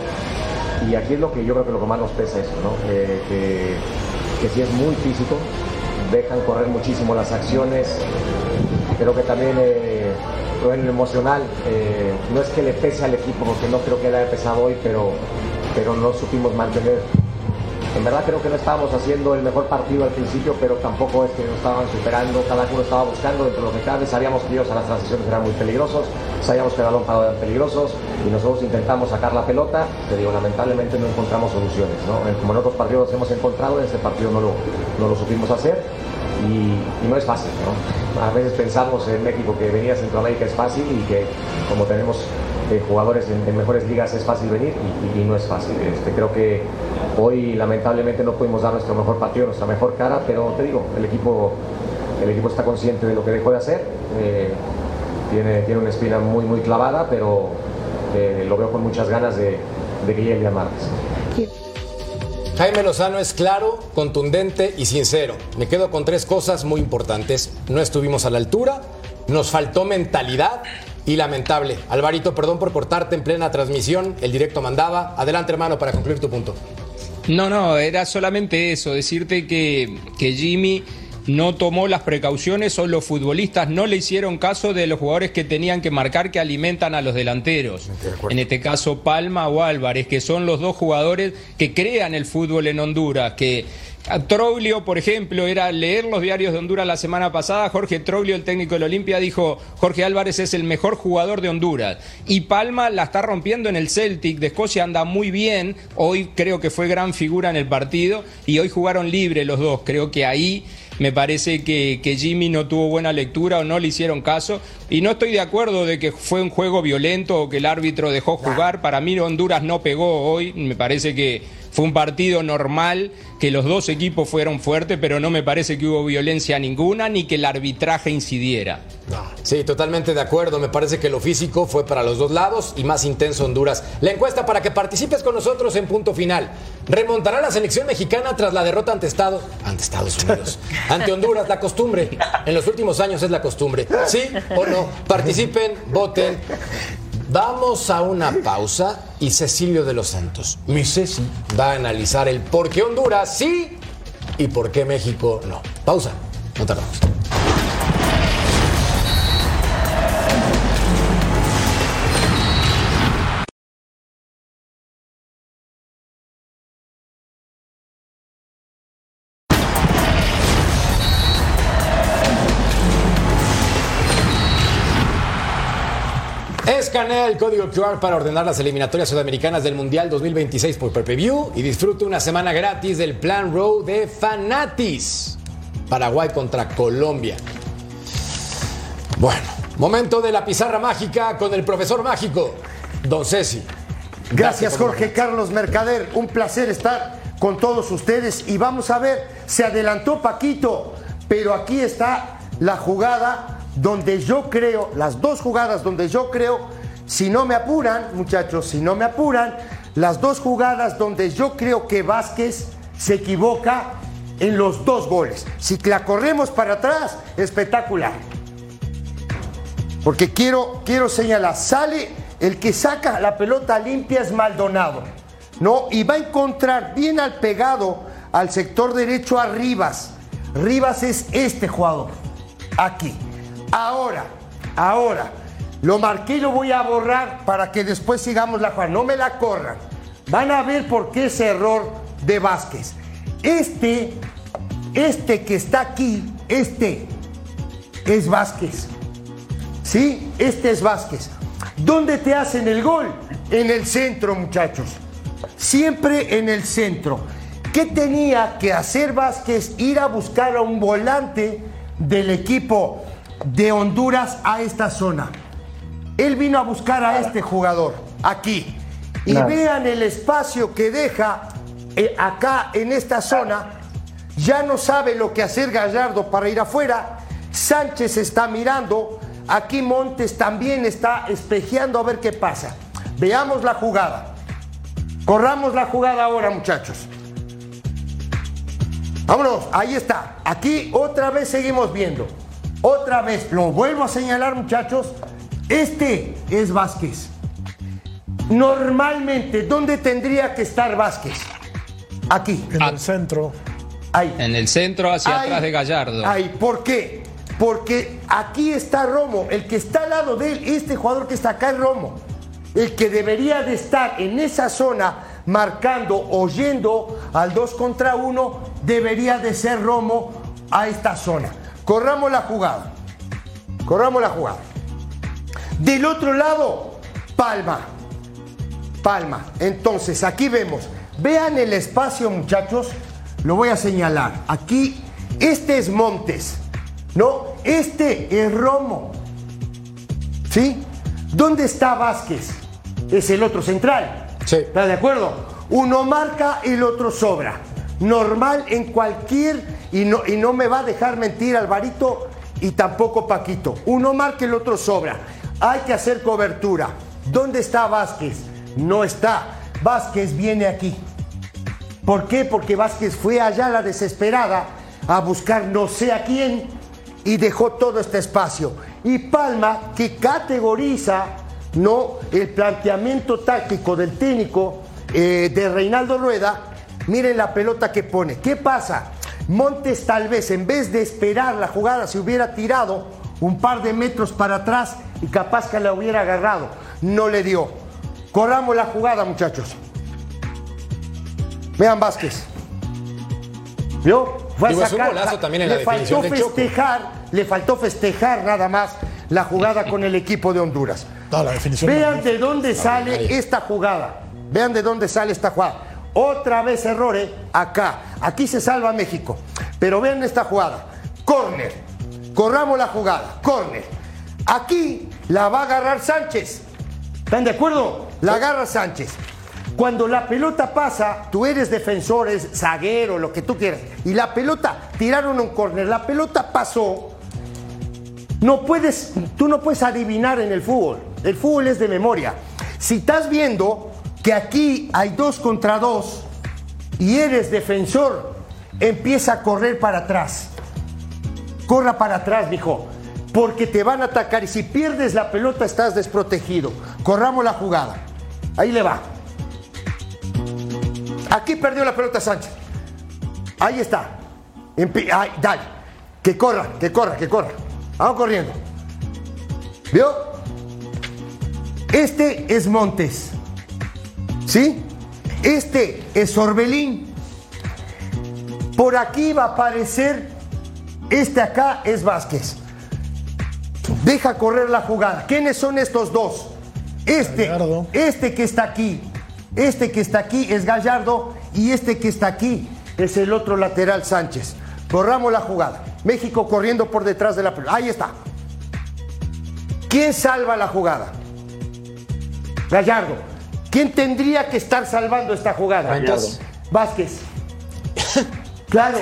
y aquí es lo que yo creo que lo que más nos pesa eso, ¿no? que, que si es muy físico, dejan correr muchísimo las acciones. Creo que también eh, en lo emocional, eh, no es que le pese al equipo, porque no creo que le haya pesado hoy, pero, pero no supimos mantener en verdad creo que no estábamos haciendo el mejor partido al principio, pero tampoco es que nos estaban superando, cada uno estaba buscando dentro de lo que sabíamos que ellos a las transiciones eran muy peligrosos, sabíamos que el balón parado eran peligrosos y nosotros intentamos sacar la pelota, te digo, lamentablemente no encontramos soluciones, ¿no? Como en otros partidos hemos encontrado, en este partido no lo, no lo supimos hacer y, no es fácil. A veces pensamos en México que venir a Centroamérica es fácil y que como tenemos eh, jugadores en, mejores ligas es fácil venir y, no es fácil. Este, creo que hoy lamentablemente no pudimos dar nuestro mejor partido, nuestra mejor cara, pero te digo, el equipo, el equipo está consciente de lo que dejó de hacer. Eh, tiene, tiene una espina muy, muy clavada, pero eh, lo veo con muchas ganas de, de que llegue el martes. Jaime Lozano es claro, contundente y sincero. Me quedo con tres cosas muy importantes. No estuvimos a la altura, nos faltó mentalidad y lamentable. Alvarito, perdón por cortarte en plena transmisión, el directo mandaba. Adelante, hermano, para concluir tu punto. No, no, era solamente eso, decirte que, que Jimmy no tomó las precauciones o los futbolistas no le hicieron caso de los jugadores que tenían que marcar que alimentan a los delanteros. En este caso Palma o Álvarez, que son los dos jugadores que crean el fútbol en Honduras, que Troglio, por ejemplo, era leer los diarios de Honduras la semana pasada. Jorge Troglio, el técnico de la Olimpia, dijo: Jorge Álvarez es el mejor jugador de Honduras. Y Palma la está rompiendo en el Celtic de Escocia, anda muy bien. Hoy creo que fue gran figura en el partido y hoy jugaron libre los dos. Creo que ahí me parece que, que, Jimmy no tuvo buena lectura o no le hicieron caso. Y no estoy de acuerdo de que fue un juego violento o que el árbitro dejó jugar. Para mí Honduras no pegó hoy. Me parece que fue un partido normal, que los dos equipos fueron fuertes, pero no me parece que hubo violencia ninguna ni que el arbitraje incidiera. Sí, totalmente de acuerdo. Me parece que lo físico fue para los dos lados y más intenso Honduras. La encuesta para que participes con nosotros en punto final. ¿Remontará la selección mexicana tras la derrota ante, Estado, ante Estados Unidos? Ante Honduras, la costumbre. En los últimos años es la costumbre. ¿Sí o no? Participen, voten. Vamos a una pausa y Cecilio de los Santos, mi Ceci, va a analizar el por qué Honduras sí y por qué México no. Pausa, no tardamos. El código QR para ordenar las eliminatorias sudamericanas del Mundial 2026 por View y disfrute una semana gratis del Plan Row de Fanatis. Paraguay contra Colombia. Bueno, momento de la pizarra mágica con el profesor mágico, Don Ceci. Gracias, Jorge Carlos Mercader. Un placer estar con todos ustedes. Y vamos a ver, se adelantó Paquito, pero aquí está la jugada donde yo creo, las dos jugadas donde yo creo, si no me apuran, muchachos, si no me apuran, las dos jugadas donde yo creo que Vázquez se equivoca en los dos goles. Si la corremos para atrás, espectacular. Porque quiero, quiero señalar, sale el que saca la pelota limpia es Maldonado, ¿no? Y va a encontrar bien al pegado al sector derecho a Rivas. Rivas es este jugador, aquí. Ahora, ahora, lo marqué y lo voy a borrar para que después sigamos la jugada. No me la corran. Van a ver por qué ese error de Vázquez. Este, este que está aquí, este es Vázquez. ¿Sí? Este es Vázquez. ¿Dónde te hacen el gol? En el centro, muchachos. Siempre en el centro. ¿Qué tenía que hacer Vázquez? Ir a buscar a un volante del equipo de Honduras a esta zona. Él vino a buscar a este jugador, aquí. Y vean el espacio que deja eh, acá en esta zona. Ya no sabe lo que hacer Gallardo para ir afuera. Sánchez está mirando. Aquí Montes también está espejeando a ver qué pasa. Veamos la jugada. Corramos la jugada ahora, muchachos. Vámonos, ahí está. Aquí otra vez seguimos viendo. Otra vez, lo vuelvo a señalar muchachos, este es Vázquez. Normalmente, ¿dónde tendría que estar Vázquez? Aquí. En el centro. Ahí. En el centro, hacia atrás de Gallardo. Ahí, ¿por qué? Porque aquí está Romo, el que está al lado de él, este jugador que está acá es Romo. El que debería de estar en esa zona marcando, oyendo al 2 contra 1, debería de ser Romo a esta zona. Corramos la jugada. Corramos la jugada. Del otro lado, Palma. Palma. Entonces, aquí vemos. Vean el espacio, muchachos. Lo voy a señalar. Aquí, este es Montes. No, este es Romo. ¿Sí? ¿Dónde está Vázquez? Es el otro central. Sí. ¿Está de acuerdo? Uno marca, el otro sobra. Normal en cualquier y no, y no me va a dejar mentir Alvarito y tampoco Paquito. Uno marca, el otro sobra. Hay que hacer cobertura. ¿Dónde está Vázquez? No está. Vázquez viene aquí. ¿Por qué? Porque Vázquez fue allá la desesperada a buscar no sé a quién y dejó todo este espacio. Y Palma, que categoriza no el planteamiento táctico del técnico eh, de Reinaldo Rueda, miren la pelota que pone. ¿Qué pasa? Montes tal vez en vez de esperar la jugada se hubiera tirado un par de metros para atrás y capaz que la hubiera agarrado. No le dio. Corramos la jugada, muchachos. Vean Vázquez. ¿Vio? Fue a Digo, es un sacar- golazo también en la le faltó de festejar, le faltó festejar nada más la jugada con el equipo de Honduras. No, la definición. Vean de dónde sale esta jugada. Vean de dónde sale esta jugada. Otra vez error, ¿eh? Acá. Aquí se salva México. Pero vean esta jugada. Corner. Corramos la jugada. Corner. Aquí la va a agarrar Sánchez. ¿Están de acuerdo? La agarra Sánchez. Cuando la pelota pasa, tú eres defensor, es zaguero, lo que tú quieras. Y la pelota, tiraron un corner. La pelota pasó. No puedes, tú no puedes adivinar en el fútbol. El fútbol es de memoria. Si estás viendo que aquí hay dos contra dos y eres defensor, empieza a correr para atrás. Corra para atrás, mijo. Porque te van a atacar y si pierdes la pelota estás desprotegido. Corramos la jugada. Ahí le va. Aquí perdió la pelota Sánchez. Ahí está. Ay, dale. Que corra, que corra, que corra. Vamos corriendo. ¿Vio? Este es Montes. ¿Sí? Este es Orbelín. Por aquí va a aparecer. Este acá es Vázquez. Deja correr la jugada. ¿Quiénes son estos dos? Este, este que está aquí, este que está aquí es Gallardo y este que está aquí es el otro lateral Sánchez. Corramos la jugada. México corriendo por detrás de la pelota. Ahí está. ¿Quién salva la jugada? Gallardo. ¿Quién tendría que estar salvando esta jugada? Gallardo. Vázquez. Claro.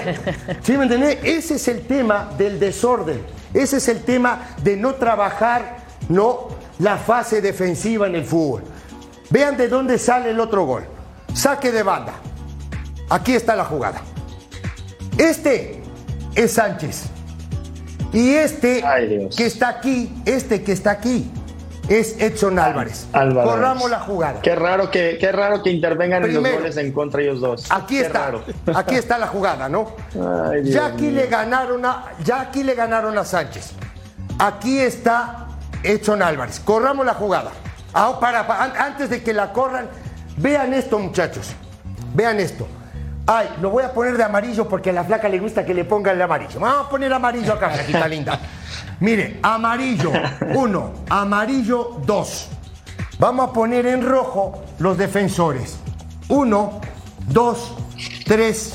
¿Sí me entendés? Ese es el tema del desorden. Ese es el tema de no trabajar no la fase defensiva en el fútbol. Vean de dónde sale el otro gol. Saque de banda. Aquí está la jugada. Este es Sánchez. Y este que está aquí, este que está aquí, es Edson Álvarez. Álvarez. Corramos la jugada. Qué raro que, qué raro que intervengan en los goles en contra ellos dos. Aquí Qué está, raro. aquí está la jugada, ¿no? Ay, Dios ya aquí mío. le ganaron a, ya aquí le ganaron a Sánchez. Aquí está Edson Álvarez. Corramos la jugada. Ah, para, pa- an- antes de que la corran, vean esto, muchachos. Vean esto. Ay, lo voy a poner de amarillo porque a la flaca le gusta que le ponga el amarillo. Vamos a poner amarillo acá, flaquita linda. Mire, amarillo, uno, amarillo, dos. Vamos a poner en rojo los defensores. Uno, dos, tres,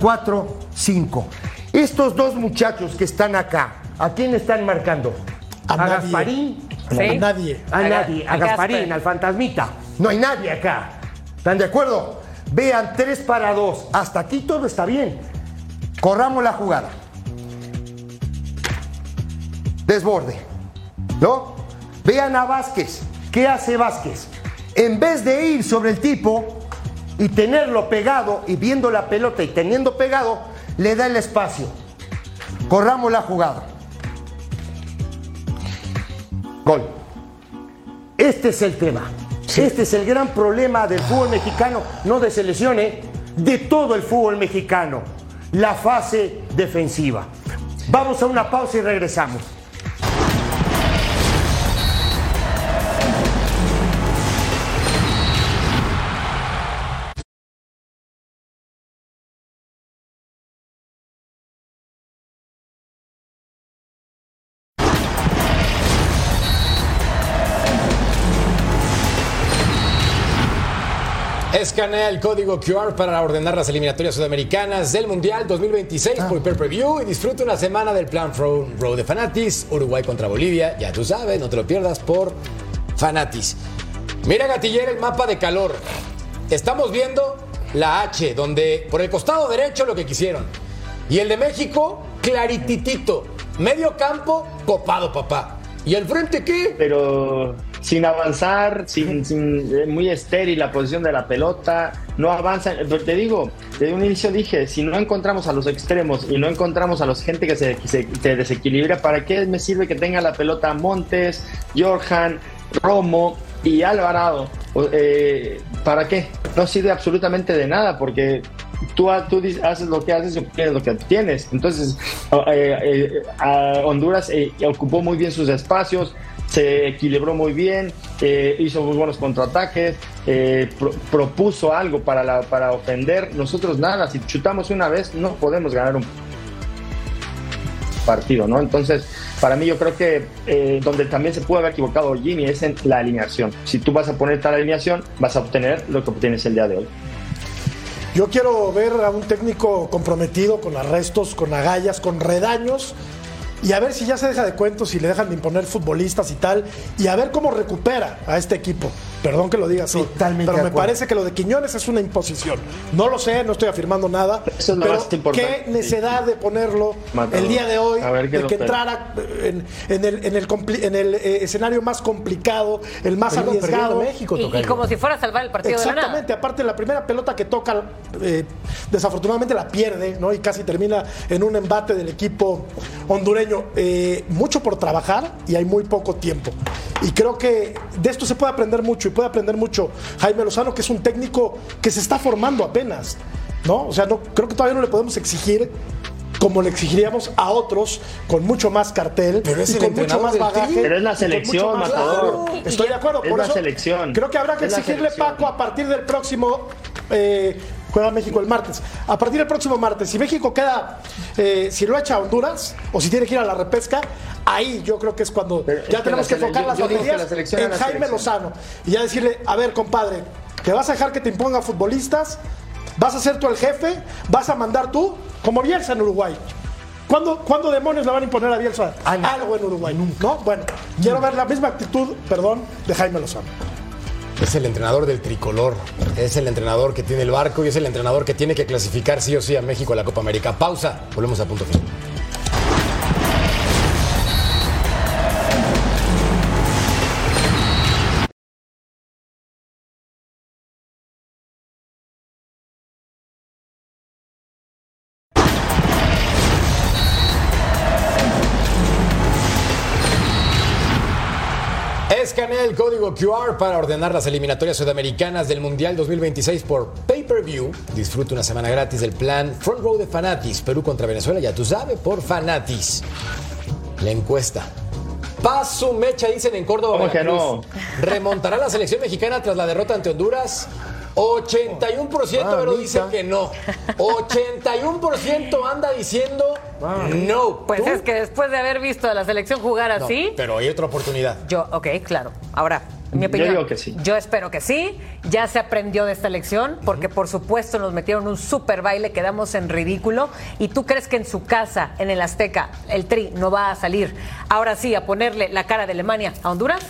cuatro, cinco. Estos dos muchachos que están acá, ¿a quién están marcando? A, nadie. Gasparín. Sí. A nadie. A A nadie, a a Gasparín, Gasper. al fantasmita. No hay nadie acá. ¿Están de acuerdo? Vean, tres para dos. Hasta aquí todo está bien. Corramos la jugada. Desborde. ¿No? Vean a Vázquez. ¿Qué hace Vázquez? En vez de ir sobre el tipo y tenerlo pegado y viendo la pelota y teniendo pegado, le da el espacio. Corramos la jugada. Gol. Este es el tema. Este es el gran problema del fútbol mexicano, no de selección, ¿eh? de todo el fútbol mexicano. La fase defensiva. Vamos a una pausa y regresamos. Escanea el código QR para ordenar las eliminatorias sudamericanas del Mundial 2026 por Pay Per View y disfruta una semana del Plan Row Row de Fanatis, Uruguay contra Bolivia, ya tú sabes, no te lo pierdas por Fanatis. Mira Gatillera el mapa de calor. Estamos viendo la H, donde por el costado derecho lo que quisieron. Y el de México, clarititito. Medio campo, copado, papá. ¿Y el frente qué? Pero sin avanzar, sin, sin- eh, muy estéril la posición de la pelota, no avanzan. Pero te digo, desde un inicio dije, si no encontramos a los extremos y no encontramos a los gente que se, que se- que desequilibra, ¿para qué me sirve que tenga la pelota Montes, Jorjan, Romo y Alvarado? Eh, ¿Para qué? No sirve absolutamente de nada porque tú, tú haces lo que haces y obtienes lo que obtienes. Entonces, eh, eh, Honduras eh, ocupó muy bien sus espacios, se equilibró muy bien, hizo muy buenos contraataques, propuso algo para, para ofender. Nosotros nada, si chutamos una vez no podemos ganar un partido, ¿no? Entonces, para mí yo creo que donde también se puede haber equivocado Jimmy es en la alineación. Si tú vas a poner tal alineación, vas a obtener lo que obtienes el día de hoy. Yo quiero ver a un técnico comprometido con arrestos, con agallas, con redaños y a ver si ya se deja de cuentos y le dejan de imponer futbolistas y tal, y a ver cómo recupera a este equipo. Perdón que lo diga así, Totalmente pero me parece que lo de Quiñones es una imposición. No lo sé, no estoy afirmando nada, Eso es lo pero más importante. qué necesidad de ponerlo Matador. el día de hoy, de que espera. entrara en, en el, en el compli- en el, eh, escenario más complicado, el más perdiendo arriesgado. México, Y, y como si fuera a salvar el partido de la nada. Exactamente, aparte la primera pelota que toca, eh, desafortunadamente la pierde, ¿no? Y casi termina en un embate del equipo hondureño. Eh, mucho por trabajar y hay muy poco tiempo. Y creo que de esto se puede aprender mucho y puede aprender mucho Jaime Lozano, que es un técnico que se está formando apenas, ¿no? O sea, no, creo que todavía no le podemos exigir como le exigiríamos a otros con mucho más cartel Pero es y con mucho más bagaje. Pero es la selección, más- Matador. Estoy de acuerdo. Es por la eso selección. Creo que habrá que Es exigirle. Paco, a partir del próximo. eh, juega México el martes. A partir del próximo martes, si México queda, eh, si lo echa a Honduras o si tiene que ir a la repesca, ahí yo creo que es cuando Pero es ya que tenemos la que enfocar las baterías la en la Jaime selección. Lozano y ya decirle, a ver, compadre, ¿te vas a dejar que te imponga futbolistas? ¿Vas a ser tú el jefe? ¿Vas a mandar tú? Como Bielsa en Uruguay. ¿Cuándo, ¿Cuándo demonios le van a imponer a Bielsa algo en Uruguay? ¿No? Bueno, quiero ver la misma actitud, perdón, de Jaime Lozano. Es el entrenador del tricolor, es el entrenador que tiene el barco y es el entrenador que tiene que clasificar sí o sí a México a la Copa América. Pausa, volvemos a punto final. Escanea el código QR para ordenar las eliminatorias sudamericanas del Mundial 2026 por pay-per-view. Disfruta una semana gratis del plan Front Row de Fanatis. Perú contra Venezuela, ya tú sabes, por Fanatis. La encuesta. Paso mecha, dicen en Córdoba. ¿Cómo que Veracruz. ¿Remontará la selección mexicana tras la derrota ante Honduras? 81% pero Mamita. dice que no. 81% anda diciendo no. Pues ¿Tú? es que después de haber visto a la selección jugar No, así, pero hay otra oportunidad. yo, ok, claro. Ahora, mi Yo opinión. digo que sí. Yo espero que sí. Ya se aprendió de esta elección, porque por supuesto nos metieron un super baile, quedamos en ridículo. ¿Y tú crees que en su casa, en el Azteca, el Tri no va a salir ahora sí a ponerle la cara de Alemania a Honduras?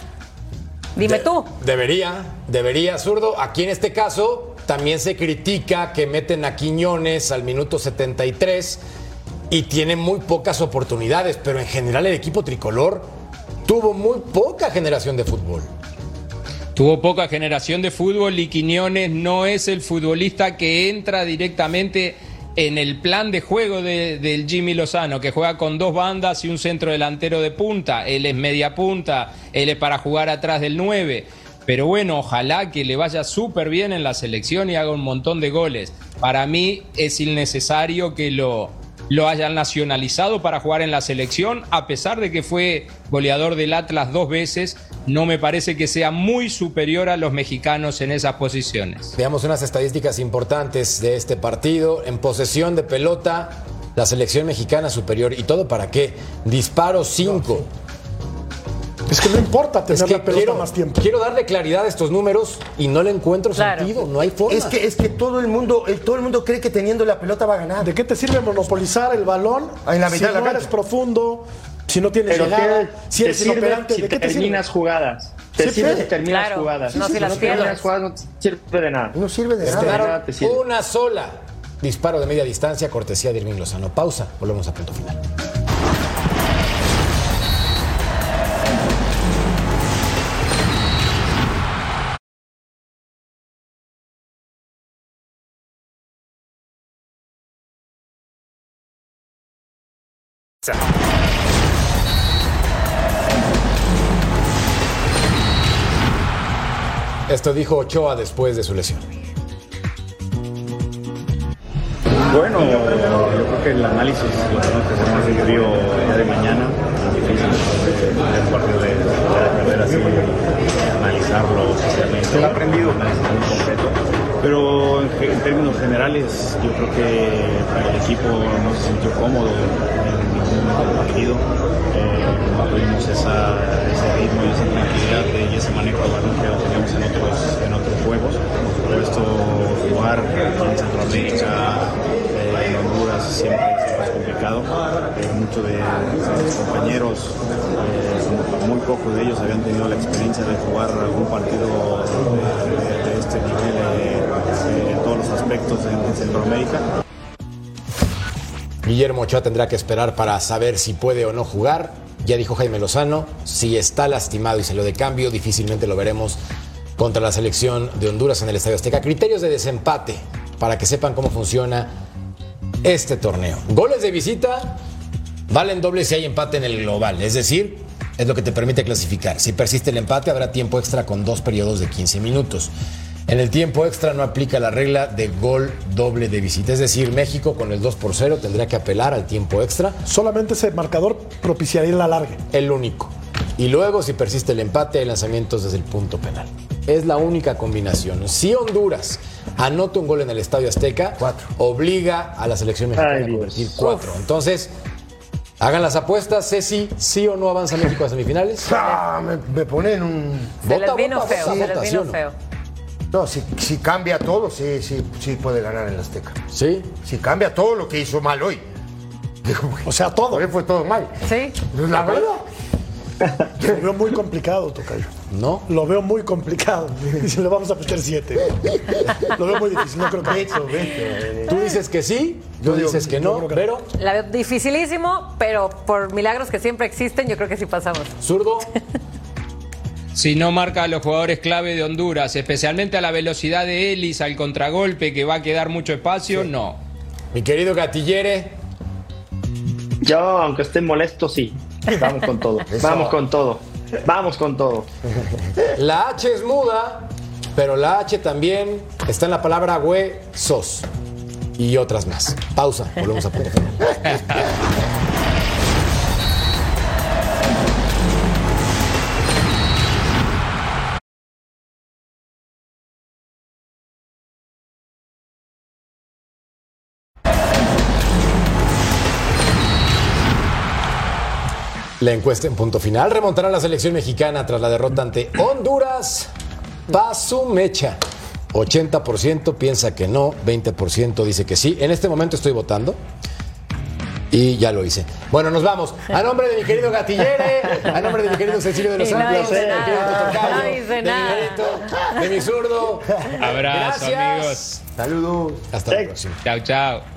Dime De- tú. Debería, debería, zurdo. Aquí en este caso también se critica que meten a Quiñones al minuto 73 y tiene muy pocas oportunidades, pero en general el equipo tricolor tuvo muy poca generación de fútbol. Tuvo poca generación de fútbol y Quiñones no es el futbolista que entra directamente en el plan de juego de- del Jimmy Lozano, que juega con dos bandas y un centro delantero de punta. Él es media punta, él es para jugar atrás del 9. Pero bueno, ojalá que le vaya súper bien en la selección y haga un montón de goles. Para mí es innecesario que lo, lo hayan nacionalizado para jugar en la selección, a pesar de que fue goleador del Atlas dos veces, no me parece que sea muy superior a los mexicanos en esas posiciones. Veamos unas estadísticas importantes de este partido. En posesión de pelota, la selección mexicana superior. ¿Y todo para qué? Disparo 5. Es que no importa tener Es que la pelota quiero, más tiempo. quiero darle claridad a estos números y no le encuentro Claro. sentido. No hay forma. Es que, es que todo el mundo, el- todo el mundo cree que teniendo la pelota va a ganar. ¿De qué te sirve monopolizar el balón En la si la no cancha. eres profundo, si no tienes Pero llegada, ¿qué si te eres sirve inoperante? si ¿De qué te sirve? terminas jugadas? Te Sí, sirve si terminas Claro. jugadas. No, si las no pierdes. terminas jugadas no te sirve de nada. No sirve de Este, nada. nada te sirve. Una sola. Disparo de media distancia, cortesía de Irving Lozano. Pausa, volvemos a punto final. Esto dijo Ochoa después de su lesión. Bueno, yo creo que el análisis lo tenemos que hacer más día de mañana. Difícil el partido de, la carrera así, analizarlo oficialmente. He aprendido completo. Pero en, en términos generales, yo creo que el equipo no se sintió cómodo del partido. Eh, no tuvimos ese ritmo y esa tranquilidad y ese manejo de balón que lo teníamos en otros, en otros juegos. Por esto, jugar en Centroamérica, eh, en Honduras, siempre es más complicado. Eh, muchos de mis compañeros, eh, muy pocos de ellos habían tenido la experiencia de jugar algún partido de, este nivel en todos los aspectos en, en Centroamérica. Guillermo Ochoa tendrá que esperar para saber si puede o no jugar. Ya dijo Jaime Lozano, si está lastimado y se lo de cambio, difícilmente lo veremos contra la selección de Honduras en el Estadio Azteca. Criterios de desempate para que sepan cómo funciona este torneo. Goles de visita valen doble si hay empate en el global, es decir, es lo que te permite clasificar. Si persiste el empate, habrá tiempo extra con dos periodos de 15 minutos. En el tiempo extra no aplica la regla de gol doble de visita, es decir, México con el 2 por 0 tendría que apelar al tiempo extra. Solamente ese marcador propiciaría la larga. El único. Y luego, si persiste el empate, hay lanzamientos desde el punto penal. Es la única combinación. Si Honduras anota un gol en el Estadio Azteca, obliga a la selección mexicana Ay, a Dios. convertir cuatro. Entonces, hagan las apuestas. Ceci, ¿sí o no avanza México a semifinales? Ah, me, me pone en un. Se les Vota, vino vota, feo, vota, se les vota, ¿sí vino o no? feo. No, si, si cambia todo, sí, sí, sí puede ganar el Azteca. Sí. Si cambia todo lo que hizo mal hoy. O sea, todo. Hoy fue todo mal. Sí. La verdad. Lo veo muy complicado, Tocayo. ¿No? Lo veo muy complicado. Si le vamos a meter siete. Lo veo muy difícil. No creo que Tú dices que sí, tú Yo digo- dices que no, pero La veo dificilísimo, pero por milagros que siempre existen, yo creo que sí pasamos. zurdo. Si no marca a los jugadores clave de Honduras, especialmente a la velocidad de Ellis, al contragolpe, que va a quedar mucho espacio, no. Mi querido Gatillere, Yo, aunque esté molesto, sí. Vamos con todo. Vamos con todo. Vamos con todo. la H es muda, pero la H también está en la palabra huesos y otras más. Pausa, volvemos a punto. La encuesta en punto final remontará la selección mexicana tras la derrota ante Honduras. Paso mecha. 80% piensa que no, 20% dice que sí. En este momento estoy votando. Y ya lo hice. Bueno, nos vamos. A nombre de mi querido Gatillere, a nombre de mi querido Cecilio de los no Santos, de no hice de mi de mi zurdo. Abrazo, Gracias. amigos. Saludos. Hasta la próxima. Chao, chao.